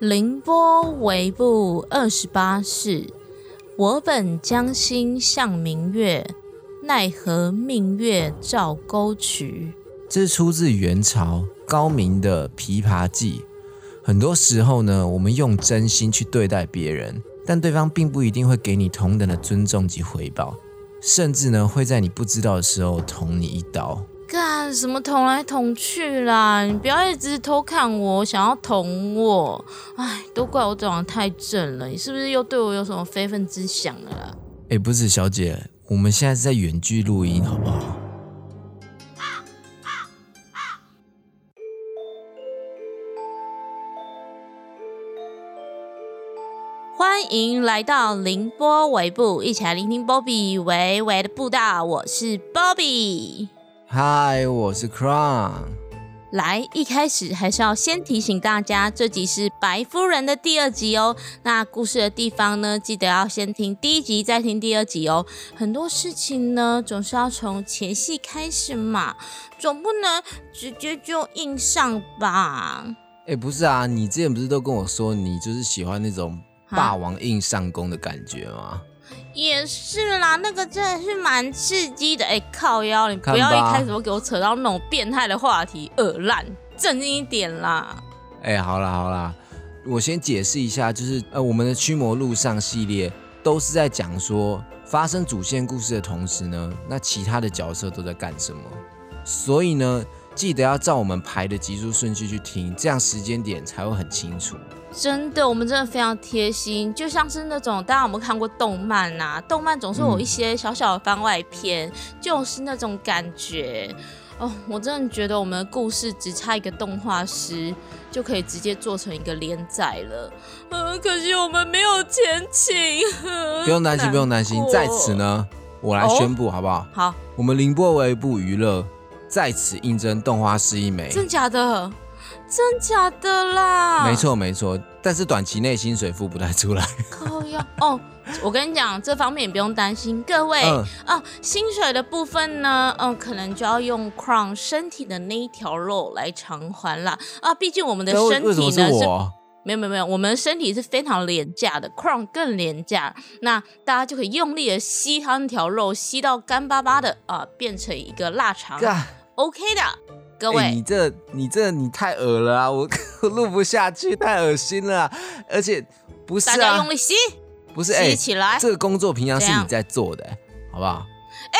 凌波微步二十八世，我本将心向明月，奈何明月照沟渠。这是出自元朝高明的《琵琶记》。很多时候呢，我们用真心去对待别人，但对方并不一定会给你同等的尊重及回报，甚至呢，会在你不知道的时候捅你一刀。干什么捅来捅去啦？你不要一直偷看我，想要捅我。哎，都怪我长得太正了，你是不是又对我有什么非分之想了啦？哎，不是，小姐，我们现在是在远距录音，好不好？欢迎来到凌波微步，一起来聆听 Bobby 微微的步道。我是 Bobby。嗨，我是 Crown。来，一开始还是要先提醒大家，这集是白夫人的第二集哦。那故事的地方呢，记得要先听第一集，再听第二集哦。很多事情呢，总是要从前戏开始嘛，总不能直接就硬上吧？哎，不是啊，你之前不是都跟我说，你就是喜欢那种霸王硬上弓的感觉吗？也是啦，那个真的是蛮刺激的。哎，靠腰，你不要一开始就给我扯到那种变态的话题，恶烂，正经一点啦。哎，好啦好啦，我先解释一下，就是呃，我们的驱魔路上系列都是在讲说发生主线故事的同时呢，那其他的角色都在干什么。所以呢，记得要照我们排的集数顺序去听，这样时间点才会很清楚。真的，我们真的非常贴心，就像是那种大家有没有看过动漫啊？动漫总是有一些小小的番外篇，就是那种感觉哦。我真的觉得我们的故事只差一个动画师就可以直接做成一个连载了。嗯，可惜我们没有钱请。不用担心，不用担心，在此呢，我来宣布好不好？好，我们凌波微步娱乐在此应征动画师一枚。真假的？真假的啦？没错没错，但是短期内薪水付不太出来。靠呀！哦，我跟你讲，这方面不用担心，各位啊，薪水的部分呢，嗯，可能就要用 Crown 身体的那一条肉来偿还了啊。毕竟我们的身体呢是，没有没有没有，我们的身体是非常廉价的，Crown 更廉价。那大家就可以用力的吸它那条肉，吸到干巴巴的啊，变成一个腊肠，OK 的。各位，你这你这你太恶了啊！我录不下去，太恶心了。而且不是啊，大家用力吸，不是吸起来。这个工作平常是你在做的，好不好？哎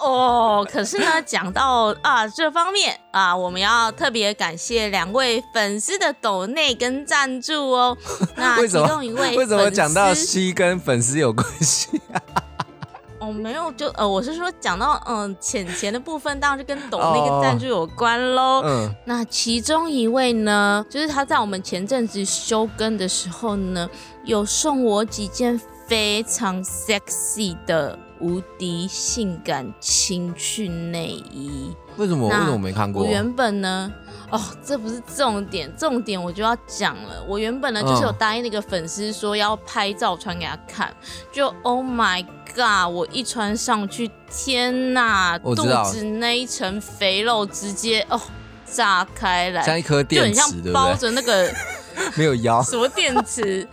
哦，可是呢，讲到啊这方面啊，我们要特别感谢两位粉丝的抖内跟赞助哦。那其中一位为什么讲到吸跟粉丝有关系啊？哦，没有，就呃，我是说讲到嗯钱钱的部分，当然是跟懂那个赞助有关喽。嗯，那其中一位呢，就是他在我们前阵子休更的时候呢，有送我几件非常 sexy 的无敌性感情趣内衣。为什么？为什么没看过？我原本呢，哦，这不是重点，重点我就要讲了。我原本呢，就是有答应那个粉丝说要拍照传给他看，就 Oh my God！我一穿上去，天呐，肚子那一层肥肉直接哦炸开来，像一颗电池，就很像包着那个 没有腰什么电池。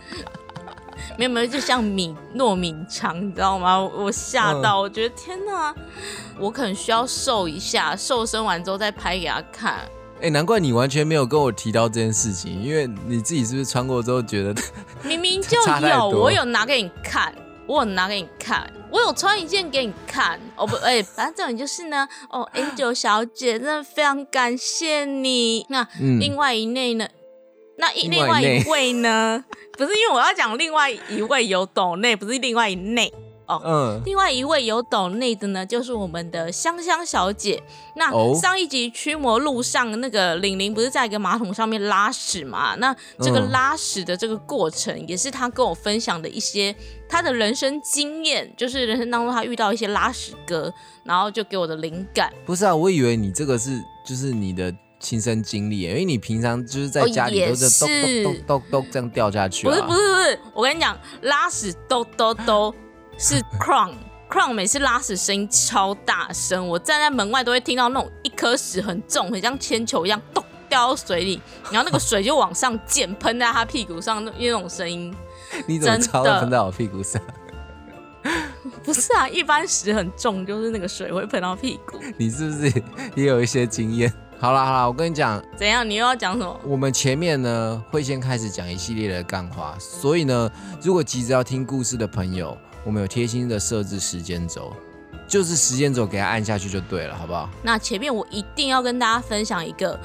没有没有，就像米糯米肠，你知道吗？我吓到，我觉得天哪，我可能需要瘦一下，瘦身完之后再拍给他看。哎，难怪你完全没有跟我提到这件事情，因为你自己是不是穿过之后觉得？明明就有，我有拿给你看，我有拿给你看，我有穿一件给你看。哦不，哎，反正这种就是呢，哦，Angel 小姐，真的非常感谢你。那另外一内呢？那一另外一位呢？不是因为我要讲另外一位有懂内，不是另外一内哦。嗯，另外一位有懂内的呢，就是我们的香香小姐。那上一集驱魔路上，那个玲玲不是在一个马桶上面拉屎嘛？那这个拉屎的这个过程，也是她跟我分享的一些她的人生经验，就是人生当中她遇到一些拉屎哥，然后就给我的灵感。不是啊，我以为你这个是就是你的。亲身经历，因为你平常就是在家里都是咚咚咚咚咚这样掉下去。不是不是不是，我跟你讲，拉屎咚咚咚是 Crown Crown 每次拉屎声音超大声，我站在门外都会听到那种一颗屎很重，很像铅球一样咚掉到水里，然后那个水就往上溅，喷在他屁股上，那那种声音。你怎么超喷到我屁股上？不是啊，一般屎很重，就是那个水会喷到屁股。你是不是也有一些经验？好了好了，我跟你讲，怎样？你又要讲什么？我们前面呢会先开始讲一系列的干话，所以呢，如果急着要听故事的朋友，我们有贴心的设置时间轴，就是时间轴给它按下去就对了，好不好？那前面我一定要跟大家分享一个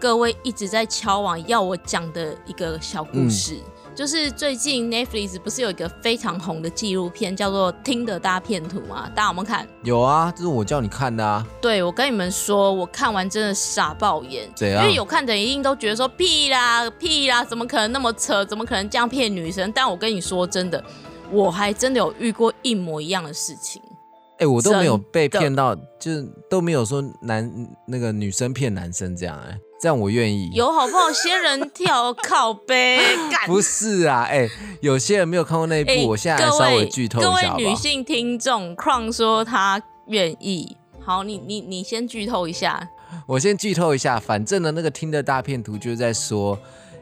各位一直在敲网要我讲的一个小故事。就是最近 Netflix 不是有一个非常红的纪录片，叫做《听的大片图》吗？大家有没有看？有啊，这是我叫你看的啊。对，我跟你们说，我看完真的傻爆眼。怎样？因为有看的人一定都觉得说屁啦屁啦，怎么可能那么扯？怎么可能这样骗女生？但我跟你说真的，我还真的有遇过一模一样的事情。哎，我都没有被骗到，就是都没有说男那个女生骗男生这样哎。这样我愿意有好不好？仙人跳靠背，不是啊，哎，有些人没有看过那一部，我现在稍微剧透一下各位女性听众，Crown 说他愿意。好，你你你先剧透一下。我先剧透一下，反正呢，那个听的大片图就是在说，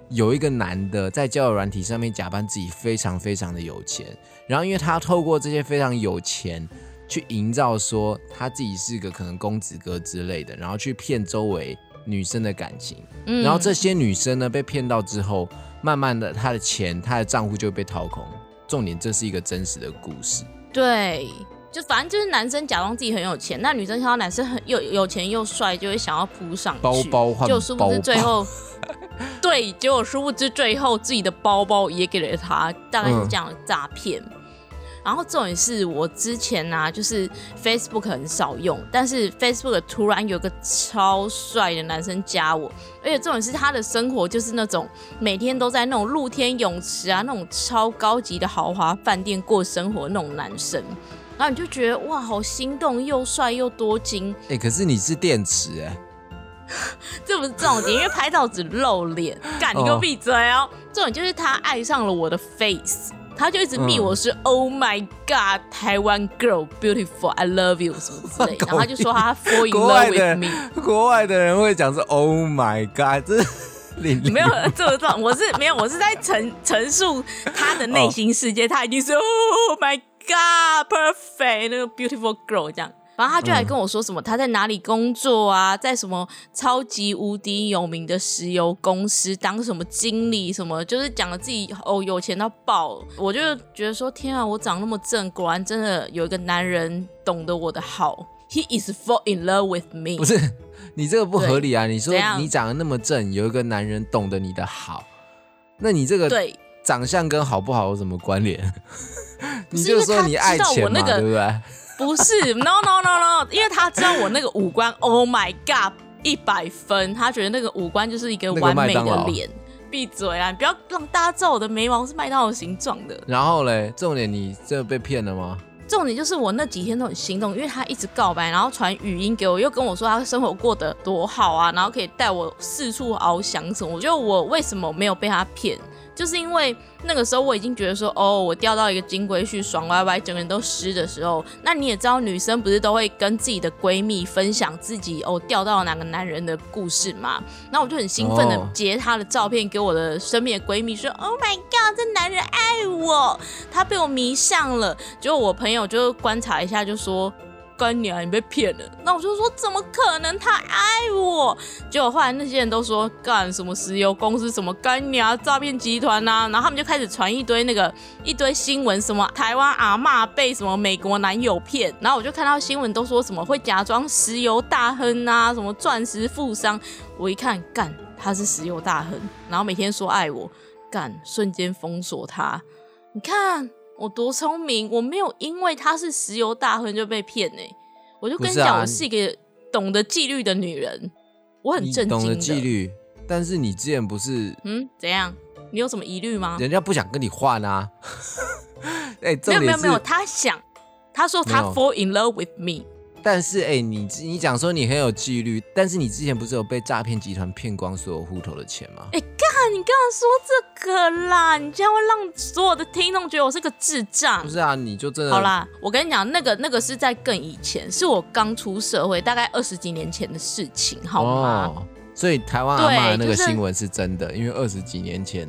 有一个男的在交友软体上面假扮自己非常非常的有钱，然后因为他透过这些非常有钱去营造说他自己是个可能公子哥之类的，然后去骗周围。女生的感情，然后这些女生呢被骗到之后，慢慢的他的钱、他的账户就会被掏空。重点，这是一个真实的故事。对，就反正就是男生假装自己很有钱，那女生看到男生很又有钱又帅，就会想要扑上去，包包换就殊不知最后，对，结果殊不知最后自己的包包也给了他，大概是这样的诈骗。然后重点是我之前呢，就是 Facebook 很少用，但是 Facebook 突然有个超帅的男生加我，而且重点是他的生活就是那种每天都在那种露天泳池啊，那种超高级的豪华饭店过生活那种男生，然后你就觉得哇，好心动，又帅又多金。哎，可是你是电池哎，这不是重点，因为拍照只露脸，干你给我闭嘴哦！重点就是他爱上了我的 face。他就一直密我是 Oh my God，台湾 girl beautiful，I love you 什么之类，然后他就说他 fall in love with me。国外的 人会讲是 Oh my God，这你 没有这种，我是没有，我是在陈陈述他的内心世界，他已经是 Oh my God，perfect，那个 beautiful girl 这样。然后他就来跟我说什么他在哪里工作啊，在什么超级无敌有名的石油公司当什么经理什么，就是讲了自己哦有钱到爆。我就觉得说天啊，我长那么正，果然真的有一个男人懂得我的好。He is fall in love with me。不是你这个不合理啊！你说你长得那么正，有一个男人懂得你的好，那你这个对长相跟好不好有什么关联？你就说你爱钱嘛，对不对？不是，no no no no，因为他知道我那个五官，Oh my God，一百分，他觉得那个五官就是一个完美的脸。闭嘴啊！你不要让大家知道我的眉毛是麦当劳形状的。然后嘞，重点你真的被骗了吗？重点就是我那几天都很心动，因为他一直告白，然后传语音给我，又跟我说他生活过得多好啊，然后可以带我四处翱翔什么。我觉得我为什么没有被他骗？就是因为那个时候我已经觉得说，哦，我钓到一个金龟婿，爽歪歪，整个人都湿的时候，那你也知道，女生不是都会跟自己的闺蜜分享自己哦钓到哪个男人的故事嘛？那我就很兴奋的截她的照片给我的身边的闺蜜说，Oh my god，这男人爱我，他被我迷上了。结果我朋友就观察一下，就说。干娘，你被骗了。那我就说，怎么可能？他爱我。结果后来那些人都说，干什么石油公司，什么干娘诈骗集团呐。然后他们就开始传一堆那个一堆新闻，什么台湾阿妈被什么美国男友骗。然后我就看到新闻都说什么会假装石油大亨啊，什么钻石富商。我一看，干他是石油大亨，然后每天说爱我，干瞬间封锁他。你看。我多聪明，我没有因为他是石油大亨就被骗呢。我就跟你讲，我是一个懂得纪律的女人，我很正经懂得纪律，但是你之前不是嗯怎样？你有什么疑虑吗？人家不想跟你换啊。哎，没有没有没有，他想，他说他 fall in love with me。但是哎，你你讲说你很有纪律，但是你之前不是有被诈骗集团骗光所有户头的钱吗？哎，干！你刚刚说这个啦，你这样会让所有的听众觉得我是个智障。不是啊，你就真的好啦。我跟你讲，那个那个是在更以前，是我刚出社会，大概二十几年前的事情，好吗？所以台湾阿妈的那个新闻是真的，因为二十几年前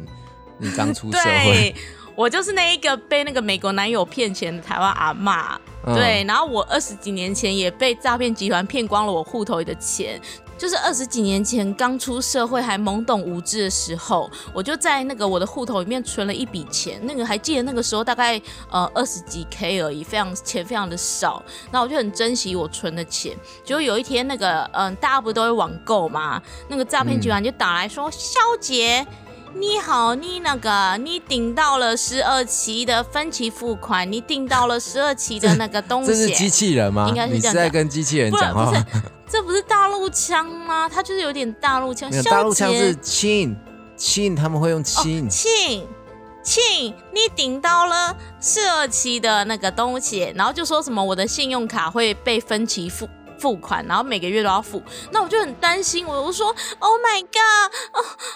你刚出 社会，我就是那一个被那个美国男友骗钱的台湾阿妈。对，然后我二十几年前也被诈骗集团骗光了我户头里的钱。就是二十几年前刚出社会还懵懂无知的时候，我就在那个我的户头里面存了一笔钱。那个还记得那个时候大概呃二十几 K 而已，非常钱非常的少。那我就很珍惜我存的钱。结果有一天那个嗯大家不都会网购嘛？那个诈骗集团就打来说：“肖杰，你好，你那个你订到了十二期的分期付款，你订到了十二期的那个东西。”这是机器人吗？应该是你是在跟机器人讲话。不是这不是大陆腔吗？它就是有点大陆腔。大陆腔是亲亲，他们会用亲亲亲。你顶到了十二期的那个东西，然后就说什么我的信用卡会被分期付。付款，然后每个月都要付，那我就很担心，我我说 Oh my God，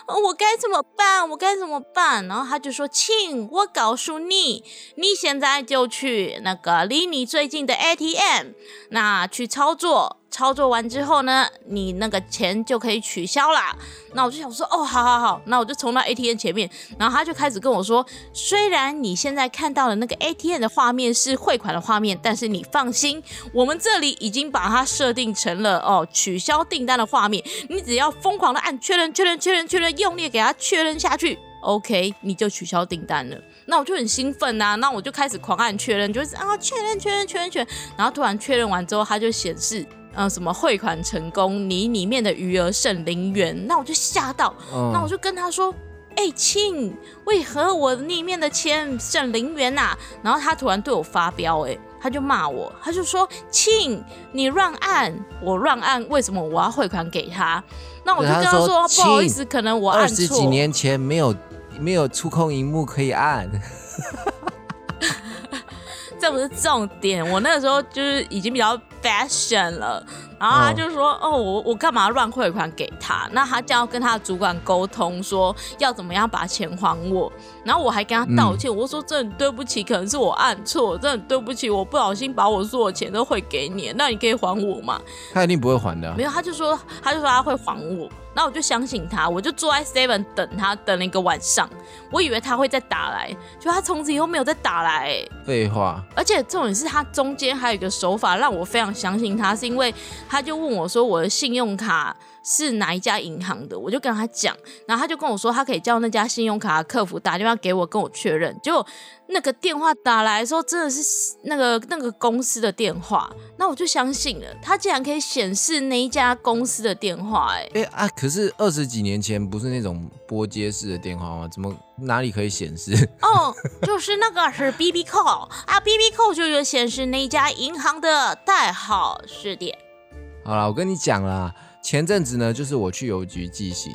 哦，我该怎么办？我该怎么办？然后他就说，亲，我告诉你，你现在就去那个离你最近的 ATM，那去操作。操作完之后呢，你那个钱就可以取消啦。那我就想说，哦，好好好，那我就冲到 ATM 前面，然后他就开始跟我说，虽然你现在看到的那个 ATM 的画面是汇款的画面，但是你放心，我们这里已经把它设定成了哦取消订单的画面，你只要疯狂的按确认、确认、确认、确认，用力给它确认下去，OK，你就取消订单了。那我就很兴奋呐，那我就开始狂按确认，就是啊确认、确认、确认、确认，然后突然确认完之后，它就显示。嗯，什么汇款成功？你里面的余额剩零元，那我就吓到，那我就跟他说：“哎，亲，为何我里面的钱剩零元呐？”然后他突然对我发飙，哎，他就骂我，他就说：“亲，你乱按，我乱按，为什么我要汇款给他？”那我就跟他说：“不好意思，可能我按错。”二十几年前没有没有触控荧幕可以按。这不是重点，我那个时候就是已经比较 fashion 了，然后他就说：“哦，我我干嘛乱汇款给他？那他就要跟他的主管沟通，说要怎么样把钱还我。然后我还跟他道歉，我说真的对不起，可能是我按错，真的对不起，我不小心把我所有钱都汇给你，那你可以还我吗？”他一定不会还的。没有，他就说他就说他会还我。那我就相信他，我就坐在 Seven 等他，等了一个晚上。我以为他会再打来，就他从此以后没有再打来。废话。而且重点是他中间还有一个手法让我非常相信他，是因为他就问我说我的信用卡。是哪一家银行的？我就跟他讲，然后他就跟我说，他可以叫那家信用卡的客服打电话给我，跟我确认。结果那个电话打来的时候，真的是那个那个公司的电话，那我就相信了。他竟然可以显示那一家公司的电话，哎哎啊！可是二十几年前不是那种拨接式的电话吗？怎么哪里可以显示？哦，就是那个是 B B call 啊，B B call 就有显示那一家银行的代号是的。好了，我跟你讲啦。前阵子呢，就是我去邮局寄信，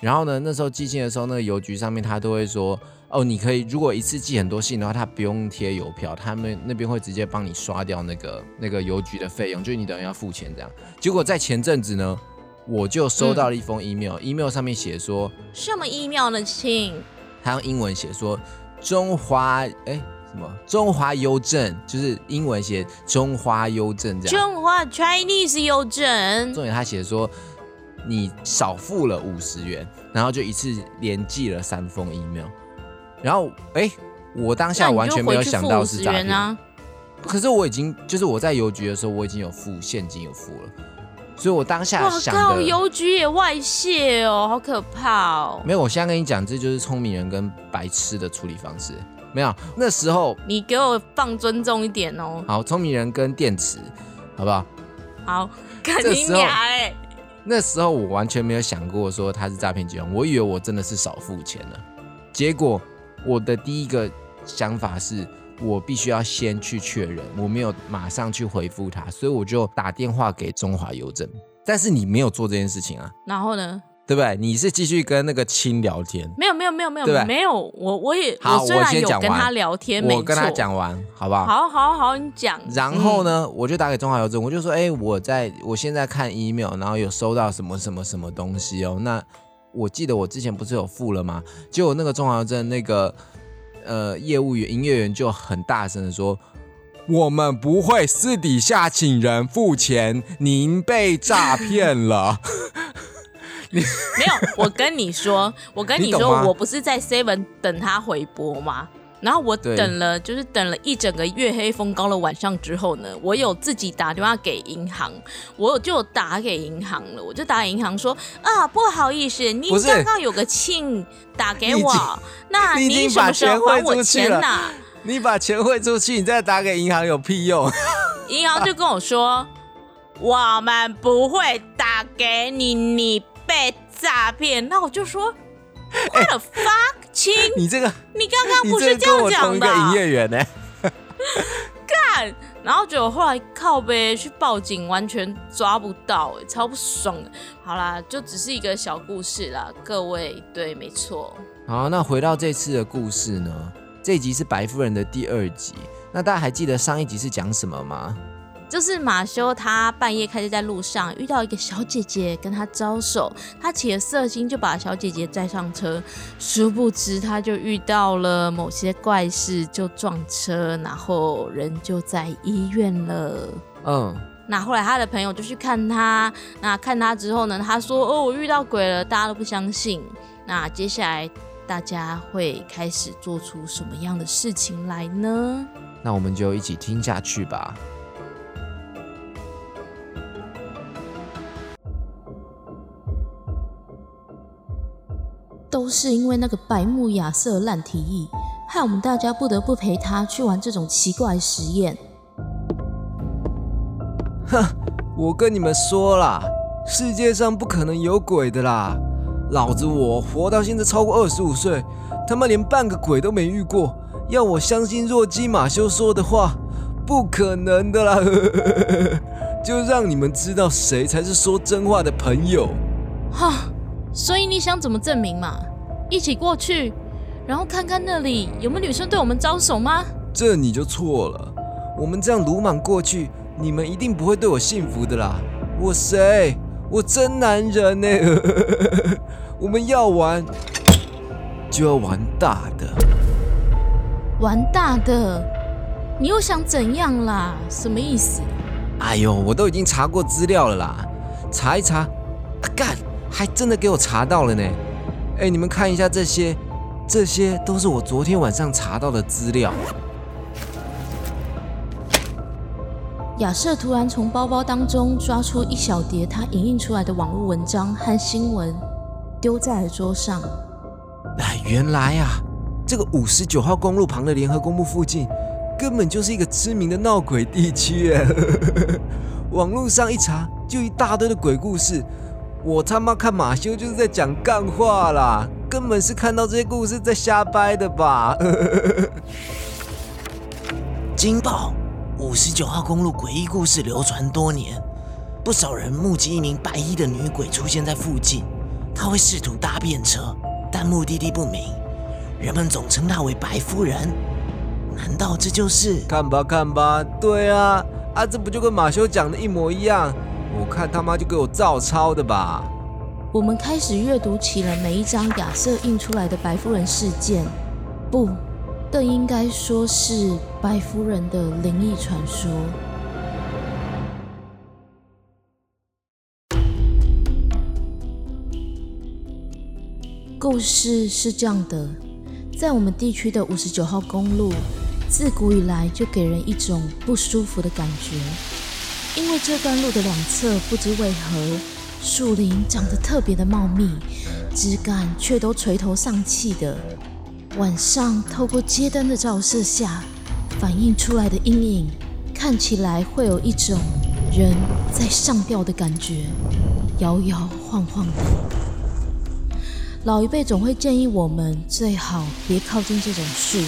然后呢，那时候寄信的时候，那个邮局上面他都会说，哦，你可以如果一次寄很多信的话，他不用贴邮票，他们那边会直接帮你刷掉那个那个邮局的费用，就是你等于要付钱这样。结果在前阵子呢，我就收到了一封 email，email 上面写说，什么 email 呢，亲？他用英文写说，中华哎。什么中华邮政就是英文写中华邮政这样，中华 Chinese 邮政。重点他写说你少付了五十元，然后就一次连寄了三封 email，然后哎，我当下完全没有想到是诈骗啊。可是我已经就是我在邮局的时候，我已经有付现金有付了，所以我当下想的邮局也外泄哦，好可怕哦。没有，我现在跟你讲，这就是聪明人跟白痴的处理方式。没有，那时候你给我放尊重一点哦。好，聪明人跟电池，好不好？好，看你俩哎。那时候我完全没有想过说他是诈骗集团，我以为我真的是少付钱了。结果我的第一个想法是我必须要先去确认，我没有马上去回复他，所以我就打电话给中华邮政。但是你没有做这件事情啊？然后呢？对不对？你是继续跟那个亲聊天？没有没有没有没有，没有我我也好，我先讲完。跟他聊天，我跟他讲完，好不好？好好好，你讲。然后呢，我就打给中华邮政，我就说，哎，我在我现在看 email，然后有收到什么什么什么东西哦。那我记得我之前不是有付了吗？结果那个中华邮政那个呃业务员营业员就很大声的说，我们不会私底下请人付钱，您被诈骗了。没有，我跟你说，我跟你说，我不是在 Seven 等他回拨吗？然后我等了，就是等了一整个月黑风高的晚上之后呢，我有自己打电话给银行，我就打给银行了，我就打银行说啊，不好意思，你刚刚有个庆打给我，那你什么时候还我钱呐？你把钱汇出去，你再打给银行有屁用？银行就跟我说，我们不会打给你，你被诈骗。那我就说。我的 fuck 亲，你这个，你刚刚不是这样讲的？营业员呢？干，然后就后来靠呗去报警，完全抓不到，哎，超不爽的。好啦，就只是一个小故事啦，各位，对，没错。好，那回到这次的故事呢？这集是白夫人的第二集，那大家还记得上一集是讲什么吗？就是马修，他半夜开车在路上遇到一个小姐姐跟他招手，他起了色心就把小姐姐载上车，殊不知他就遇到了某些怪事，就撞车，然后人就在医院了。嗯，那后来他的朋友就去看他，那看他之后呢，他说：“哦，我遇到鬼了。”大家都不相信。那接下来大家会开始做出什么样的事情来呢？那我们就一起听下去吧。都是因为那个白木亚瑟烂提议，害我们大家不得不陪他去玩这种奇怪实验。哼，我跟你们说啦，世界上不可能有鬼的啦！老子我活到现在超过二十五岁，他妈连半个鬼都没遇过，要我相信若基马修说的话，不可能的啦！就让你们知道谁才是说真话的朋友。哈。所以你想怎么证明嘛？一起过去，然后看看那里有没有女生对我们招手吗？这你就错了。我们这样鲁莽过去，你们一定不会对我幸福的啦。我谁？我真男人呢。我们要玩，就要玩大的。玩大的？你又想怎样啦？什么意思？哎呦，我都已经查过资料了啦，查一查，干！还真的给我查到了呢！哎，你们看一下这些，这些都是我昨天晚上查到的资料。亚瑟突然从包包当中抓出一小叠他影印出来的网络文章和新闻，丢在了桌上。哎，原来啊，这个五十九号公路旁的联合公墓附近，根本就是一个知名的闹鬼地区。网络上一查，就一大堆的鬼故事。我他妈看马修就是在讲干话啦，根本是看到这些故事在瞎掰的吧？惊爆！五十九号公路诡异故事流传多年，不少人目击一名白衣的女鬼出现在附近，她会试图搭便车，但目的地不明，人们总称她为白夫人。难道这就是？看吧看吧，对啊，啊这不就跟马修讲的一模一样？我看他妈就给我照抄的吧！我们开始阅读起了每一张亚瑟印出来的白夫人事件，不，更应该说是白夫人的灵异传说。故事是这样的：在我们地区的五十九号公路，自古以来就给人一种不舒服的感觉。因为这段路的两侧不知为何树林长得特别的茂密，枝干却都垂头丧气的。晚上透过街灯的照射下，反映出来的阴影看起来会有一种人在上吊的感觉，摇摇晃晃的。老一辈总会建议我们最好别靠近这种树，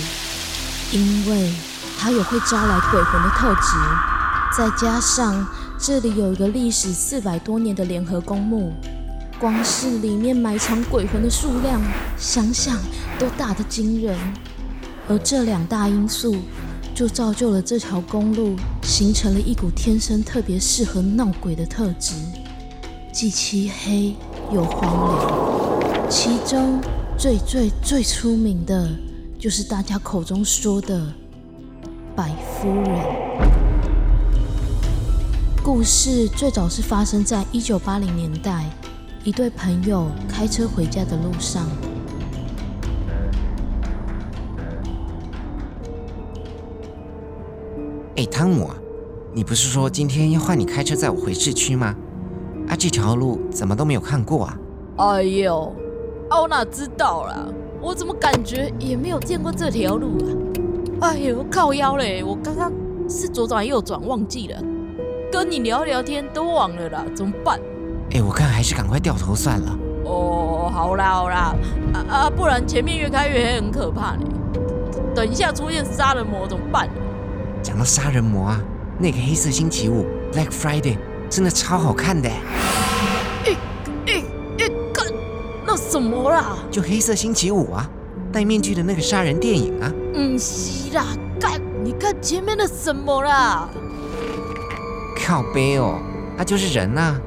因为它有会招来鬼魂的特质。再加上这里有一个历史四百多年的联合公墓，光是里面埋藏鬼魂的数量，想想都大得惊人。而这两大因素，就造就了这条公路形成了一股天生特别适合闹鬼的特质，既漆黑又荒凉。其中最最最出名的，就是大家口中说的白夫人。故事最早是发生在一九八零年代，一对朋友开车回家的路上。哎，汤姆啊，你不是说今天要换你开车载我回市区吗？啊，这条路怎么都没有看过啊？哎呦，我哪知道啦？我怎么感觉也没有见过这条路啊？哎呦，靠腰嘞！我刚刚是左转右转忘记了，跟你聊聊天都忘了啦，怎么办？哎，我看还是赶快掉头算了。哦，好啦好啦，啊啊，不然前面越开越黑，很可怕呢。等一下出现杀人魔怎么办？讲到杀人魔啊，那个黑色星期五 （Black Friday） 真的超好看的。哎哎哎，看那什么啦？就黑色星期五啊，戴面具的那个杀人电影啊。嗯，是啦，看你看前面的什么啦？靠背哦，那就是人呐。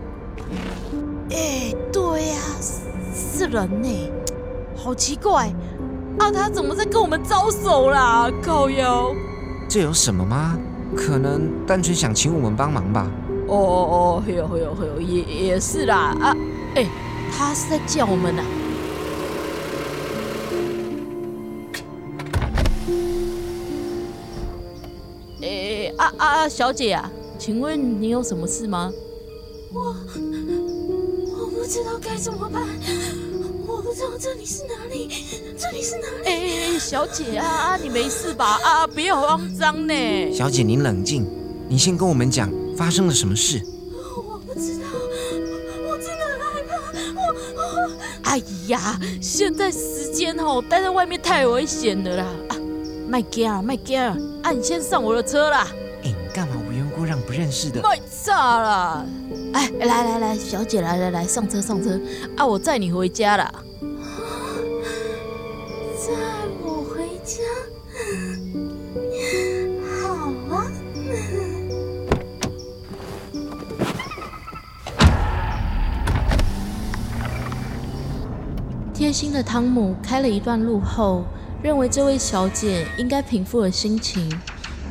哎，对呀，是人呢，好奇怪啊！他怎么在跟我们招手啦？靠腰。这有什么吗？可能单纯想请我们帮忙吧。哦哦哦，有有有，也也是啦啊！哎，他是在叫我们呢。哎啊啊，小姐啊，请问你有什么事吗？我我不知道该怎么办。我不知道这里是哪里，这里是哪里？哎，小姐啊，你没事吧？啊，不要慌张呢。小姐，您冷静，你先跟我们讲发生了什么事。我不知道，我真的很害怕。我我……哎呀，现在时间哦，待在外面太危险了啦！啊，麦惊，麦惊，啊，你先上我的车啦。哎，你干嘛不认识的？卖炸了！哎，来来来，小姐，来来来，上车上车啊！我载你回家了。载我回家？好啊。贴心的汤姆开了一段路后，认为这位小姐应该平复了心情，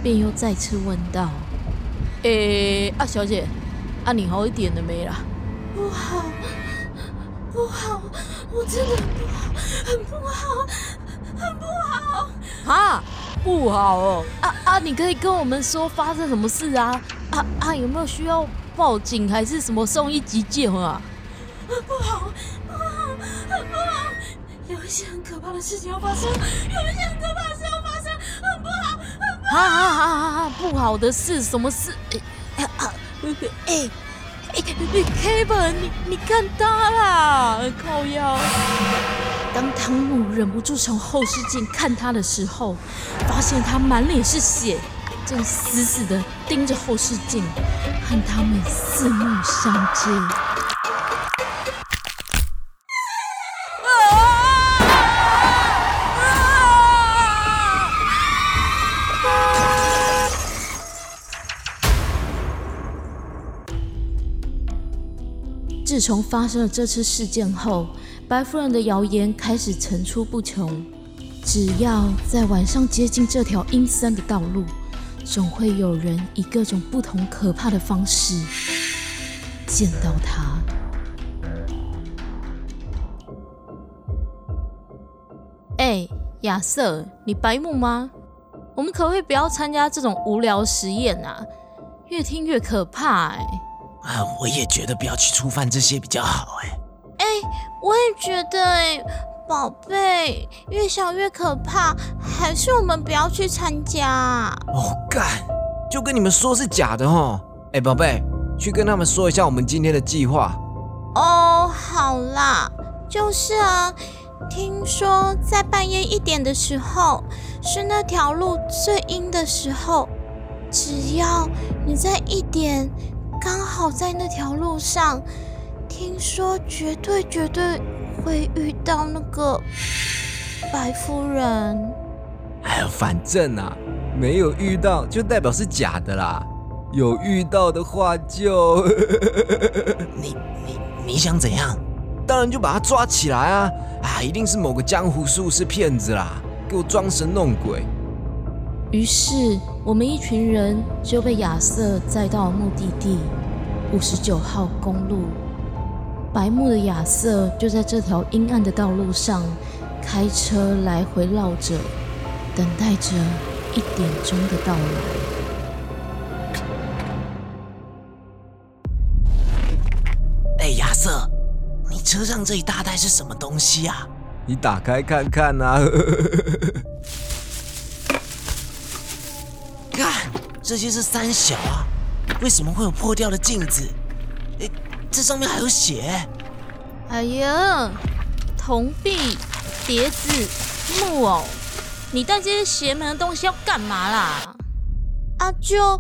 便又再次问道：“哎，啊，小姐。”啊，你好一点了没啦？不好，不好，我真的不好，很不好，很不好。啊，不好哦！啊啊，你可以跟我们说发生什么事啊？啊啊，有没有需要报警还是什么送医急救啊？不好，不好，很不好，有一些很可怕的事情要发生，有一些很可怕好，很不好。啊啊啊啊！不好的事，什么事？哎啊！哎哎，Kevin，你你看他啦，靠腰。当汤姆忍不住从后视镜看他的时候，发现他满脸是血，正死死的盯着后视镜，和他们四目相接。自从发生了这次事件后，白夫人的谣言开始层出不穷。只要在晚上接近这条阴森的道路，总会有人以各种不同可怕的方式见到她。哎，亚瑟，你白目吗？我们可不可以不要参加这种无聊实验啊？越听越可怕哎。啊，我也觉得不要去触犯这些比较好哎。哎，我也觉得哎，宝贝，越想越可怕，还是我们不要去参加。哦，干，就跟你们说是假的哦。哎，宝贝，去跟他们说一下我们今天的计划。哦，好啦，就是啊，听说在半夜一点的时候，是那条路最阴的时候，只要你在一点。刚好在那条路上，听说绝对绝对会遇到那个白夫人。哎呀，反正啊，没有遇到就代表是假的啦。有遇到的话就 你你你想怎样？当然就把他抓起来啊！啊，一定是某个江湖术士骗子啦，给我装神弄鬼。于是，我们一群人就被亚瑟载到目的地五十九号公路。白目的亚瑟就在这条阴暗的道路上开车来回绕着，等待着一点钟的到来。哎，亚瑟，你车上这一大袋是什么东西啊？你打开看看呐！这些是三小啊？为什么会有破掉的镜子？哎，这上面还有血！哎呀，铜币、碟子、木偶，你带这些邪门的东西要干嘛啦？啊，就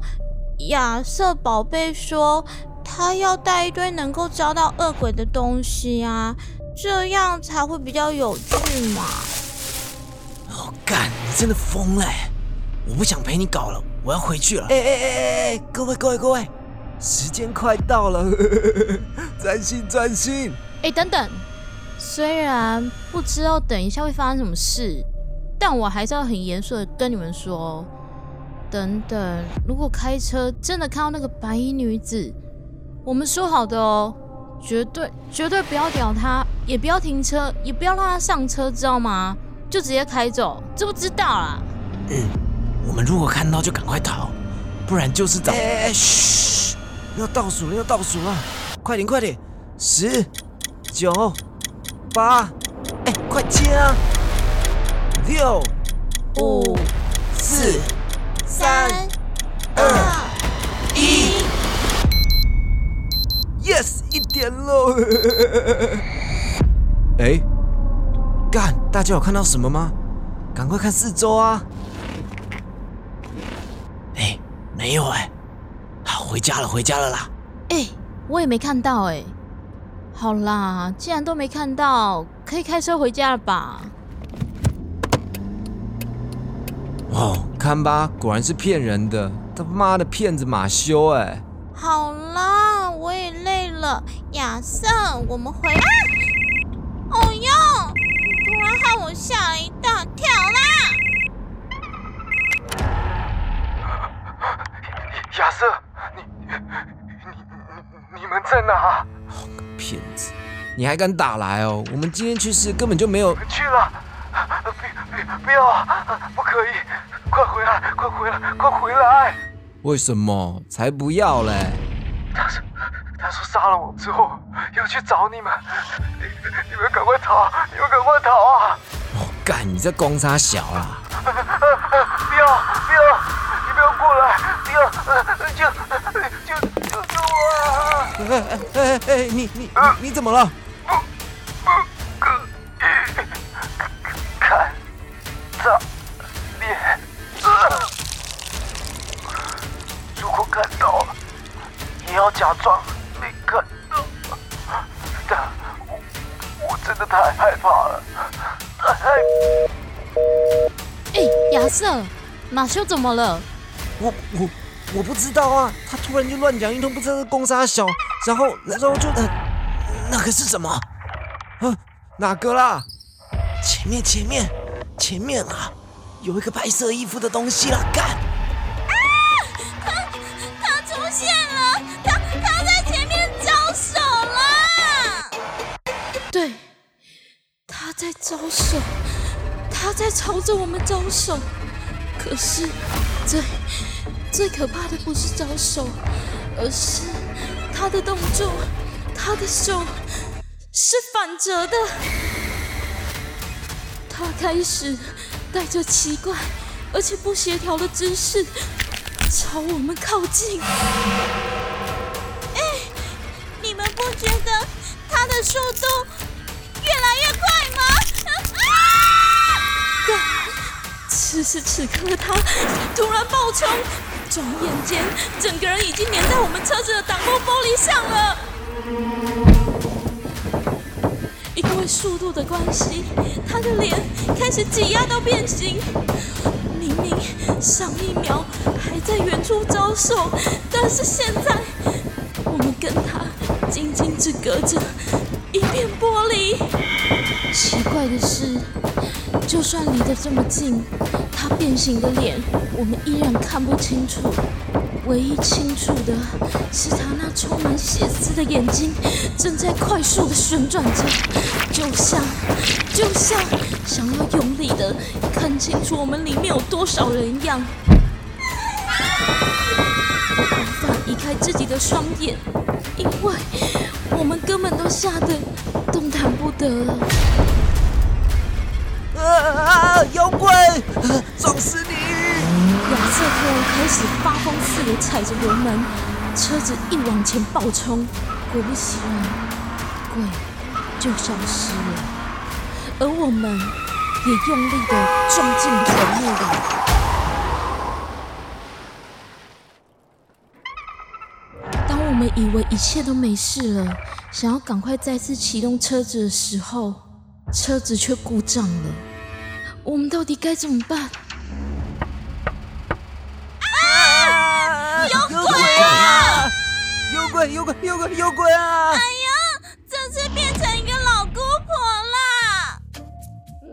亚瑟宝贝说。他要带一堆能够招到恶鬼的东西啊，这样才会比较有趣嘛。哦，干！你真的疯了！我不想陪你搞了，我要回去了。哎哎哎哎哎，各位各位各位，时间快到了，专心专心。哎，等等，虽然不知道等一下会发生什么事，但我还是要很严肃的跟你们说，等等，如果开车真的看到那个白衣女子。我们说好的哦，绝对绝对不要屌她，也不要停车，也不要让她上车，知道吗？就直接开走，知不知道啦？嗯，我们如果看到就赶快逃，不然就是找。哎，嘘，要倒数了，要倒数了，快点快点，十、九、八，哎，快接啊！六、五、四、三、二、一。Yes，一点喽！哎，干！大家有看到什么吗？赶快看四周啊！哎，没有哎。好，回家了，回家了啦。哎，我也没看到哎。好啦，既然都没看到，可以开车回家了吧？哦，看吧，果然是骗人的，他妈的骗子马修哎！好啦，我也累了。亚瑟，我们回来。哦哟！突然害我吓了一大跳啦！亚瑟，你你在哪？骗子！你还敢打来哦？我们今天去世根本就没有去了。不不不要！不可以！快回来！快回来！快回来！为什么才不要嘞？他说：“他说杀了我之后要去找你们，你你们赶快逃！你们赶快逃啊！”我干！你这公差小啊！不要不要！你不要过来！不要！救救救救我！哎哎哎哎！你你你怎么了？马修怎么了？我我我不知道啊，他突然就乱讲一通，不知道是公杀小，然后然后就那那个是什么？啊，哪个啦？前面前面前面啊，有一个白色衣服的东西啦，干！在招手，他在朝着我们招手。可是最最可怕的不是招手，而是他的动作，他的手是反折的。他开始带着奇怪而且不协调的姿势朝我们靠近。哎，你们不觉得他的速度越来越快？此时此刻，他突然爆冲，转眼间，整个人已经粘在我们车子的挡风玻璃上了。因为速度的关系，他的脸开始挤压到变形。明明上一秒还在远处招手，但是现在，我们跟他仅仅只隔着一片玻璃。奇怪的是。就算离得这么近，他变形的脸我们依然看不清楚。唯一清楚的是他那充满血丝的眼睛正在快速的旋转着，就像就像想要用力的看清楚我们里面有多少人一样。无法移开自己的双眼，因为我们根本都吓得动弹不得了。啊！妖怪，撞死你！亚瑟突然开始发疯似的踩着油门，车子一往前暴冲，果不其然，鬼就消失了，而我们也用力的撞进坟墓里。当我们以为一切都没事了，想要赶快再次启动车子的时候，车子却故障了。我们到底该怎么办？啊有鬼啊！有鬼！有鬼！有鬼！有鬼啊！哎呀，这是变成一个老姑婆啦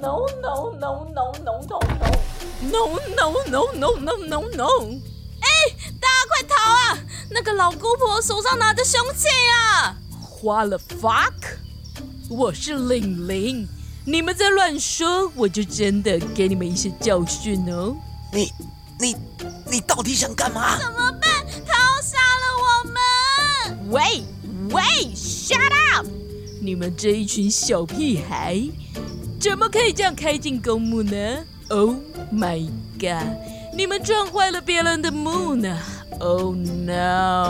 ！No no no no no no no no no no no no no！哎，大家快逃啊！那个老姑婆手上拿着凶器啊！What the fuck！我是玲玲，你们在乱说，我就真的给你们一些教训哦。你、你、你到底想干嘛？怎么办？他要杀了我们！喂喂，shut up！你们这一群小屁孩，怎么可以这样开进公墓呢？Oh my god！你们撞坏了别人的墓呢！Oh no！啊！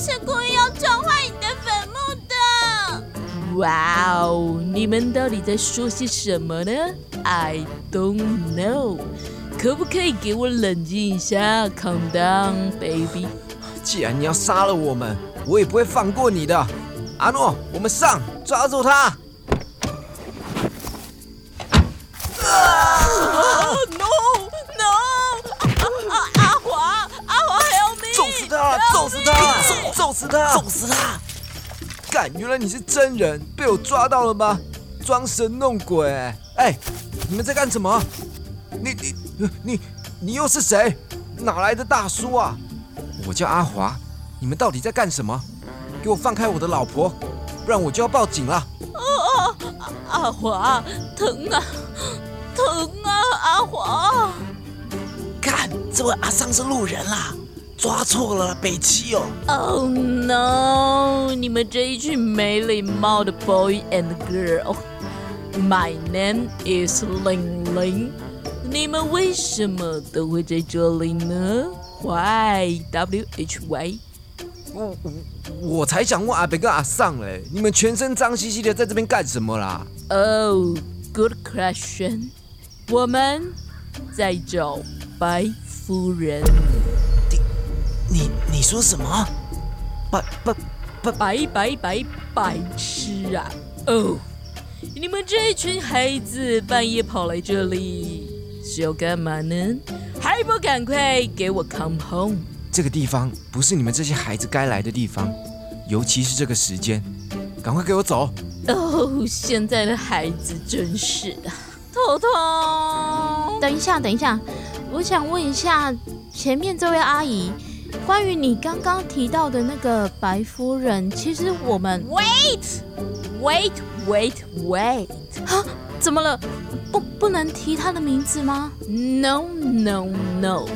是故意要撞坏你的坟墓的。哇哦！你们到底在说些什么呢？I don't know。可不可以给我冷静一下？Calm down, baby。既然你要杀了我们，我也不会放过你的。阿诺，我们上，抓住他他！揍死他！干！原来你是真人，被我抓到了吗？装神弄鬼！哎，你们在干什么？你你你你又是谁？哪来的大叔啊？我叫阿华，你们到底在干什么？给我放开我的老婆，不然我就要报警了。啊，阿华，疼啊，疼啊，阿华！看，这位阿桑是路人啦，抓错了北七哦。Oh no！你们这一群没礼貌的 boy and girl。My name is 玲玲。你们为什么都会在这里呢？Why W H Y？我我我才想问阿北跟阿尚嘞，你们全身脏兮兮的在这边干什么啦？Oh, good question。我们在找白夫人。你说什么？白白白白白白白痴啊！哦，你们这一群孩子半夜跑来这里是要干嘛呢？还不赶快给我 come home！这个地方不是你们这些孩子该来的地方，尤其是这个时间，赶快给我走！哦，现在的孩子真是的，头痛。等一下，等一下，我想问一下前面这位阿姨，关于你刚刚提到的那个白夫人，其实我们 wait，wait，wait，wait，啊，怎么了？不，不能提她的名字吗？No，no，no。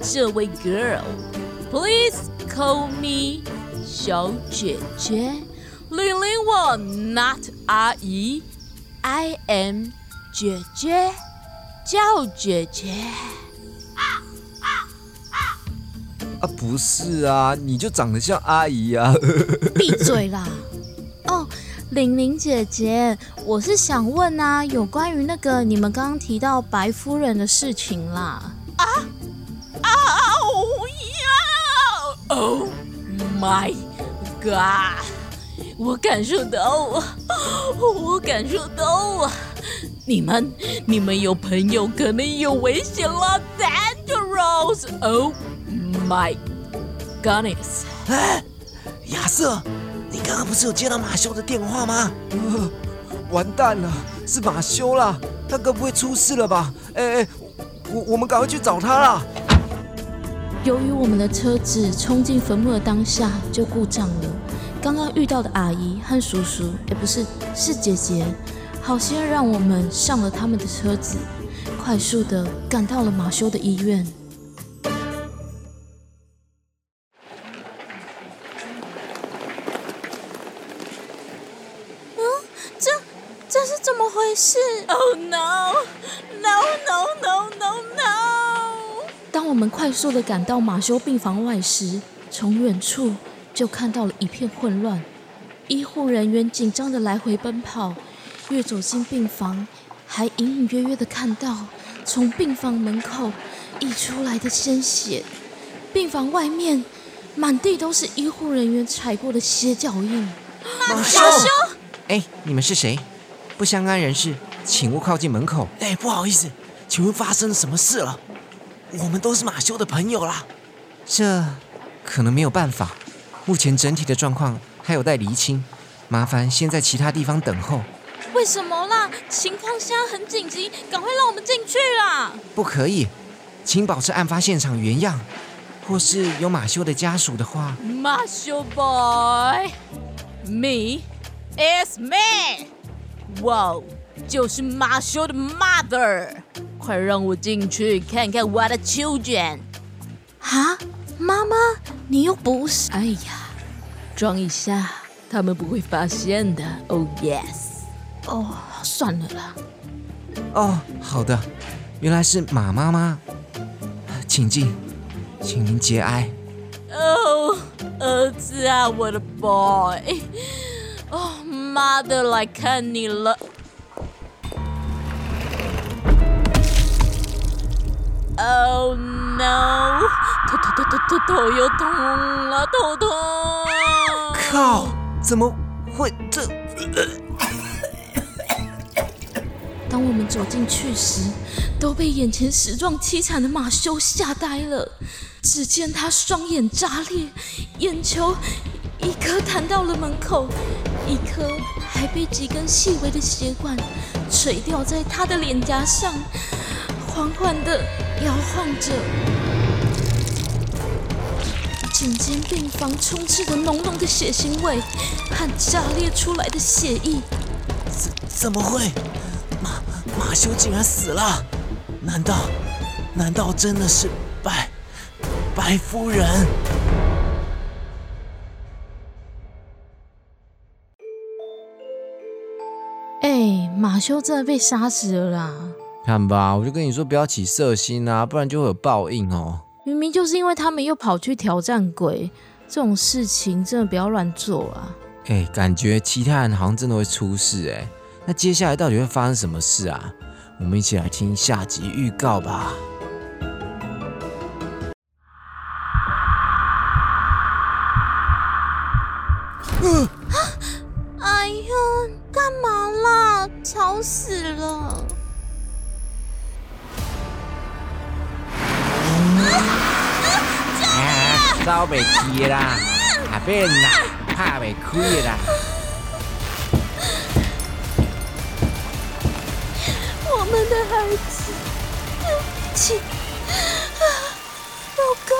这位 girl，please call me 小姐姐。玲玲，我 not 阿姨，I am 姐姐，叫姐姐。啊，不是啊，你就长得像阿姨啊！闭嘴啦！哦，玲玲姐姐，我是想问啊，有关于那个你们刚刚提到白夫人的事情啦。啊？Oh my god！我感受到，我感受到，你们，你们有朋友可能有危险了，dangerous！Oh my goodness！哎，亚瑟，你刚刚不是有接到马修的电话吗？完蛋了，是马修啦！他该不会出事了吧？哎哎，我我们赶快去找他啦！由于我们的车子冲进坟墓的当下就故障了，刚刚遇到的阿姨和叔叔，哎不是是姐姐，好心让我们上了他们的车子，快速的赶到了马修的医院。是，Oh no，No，No，No，No，No！当我们快速的赶到马修病房外时，从远处就看到了一片混乱，医护人员紧张的来回奔跑。越走进病房，还隐隐约约的看到从病房门口溢出来的鲜血。病房外面满地都是医护人员踩过的血脚印。马修，哎，你们是谁？不相干人士，请勿靠近门口。哎，不好意思，请问发生了什么事了？我们都是马修的朋友啦。这可能没有办法，目前整体的状况还有待厘清，麻烦先在其他地方等候。为什么啦？情况现在很紧急，赶快让我们进去啦！不可以，请保持案发现场原样，或是有马修的家属的话。马修 boy，me is me。哇，就是马修的 mother，快让我进去看看我的 children。哈，妈妈，你又不是？哎呀，装一下，他们不会发现的。Oh yes。哦，算了啦。哦，好的，原来是马妈妈，请进，请您节哀。哦，儿子啊，我的 boy。哦。妈的，来看你了！Oh no！头头头头头头又痛了，头痛！靠！怎么会这？当我们走进去时，都被眼前死状凄惨的马修吓呆了。只见他双眼炸裂，眼球一颗弹到了门口。一颗还被几根细微的血管垂吊在他的脸颊上，缓缓地摇晃着。整间病房充斥着浓浓的血腥味和炸裂出来的血液。怎怎么会？马马修竟然死了？难道难道真的是白白夫人？马修真的被杀死了啦！看吧，我就跟你说不要起色心啊，不然就会有报应哦。明明就是因为他们又跑去挑战鬼，这种事情真的不要乱做啊！哎，感觉其他人好像真的会出事哎。那接下来到底会发生什么事啊？我们一起来听下集预告吧。好死了！啊命！找飞机啦！阿笨，怕被亏啦！我们的孩子，对不起，老公。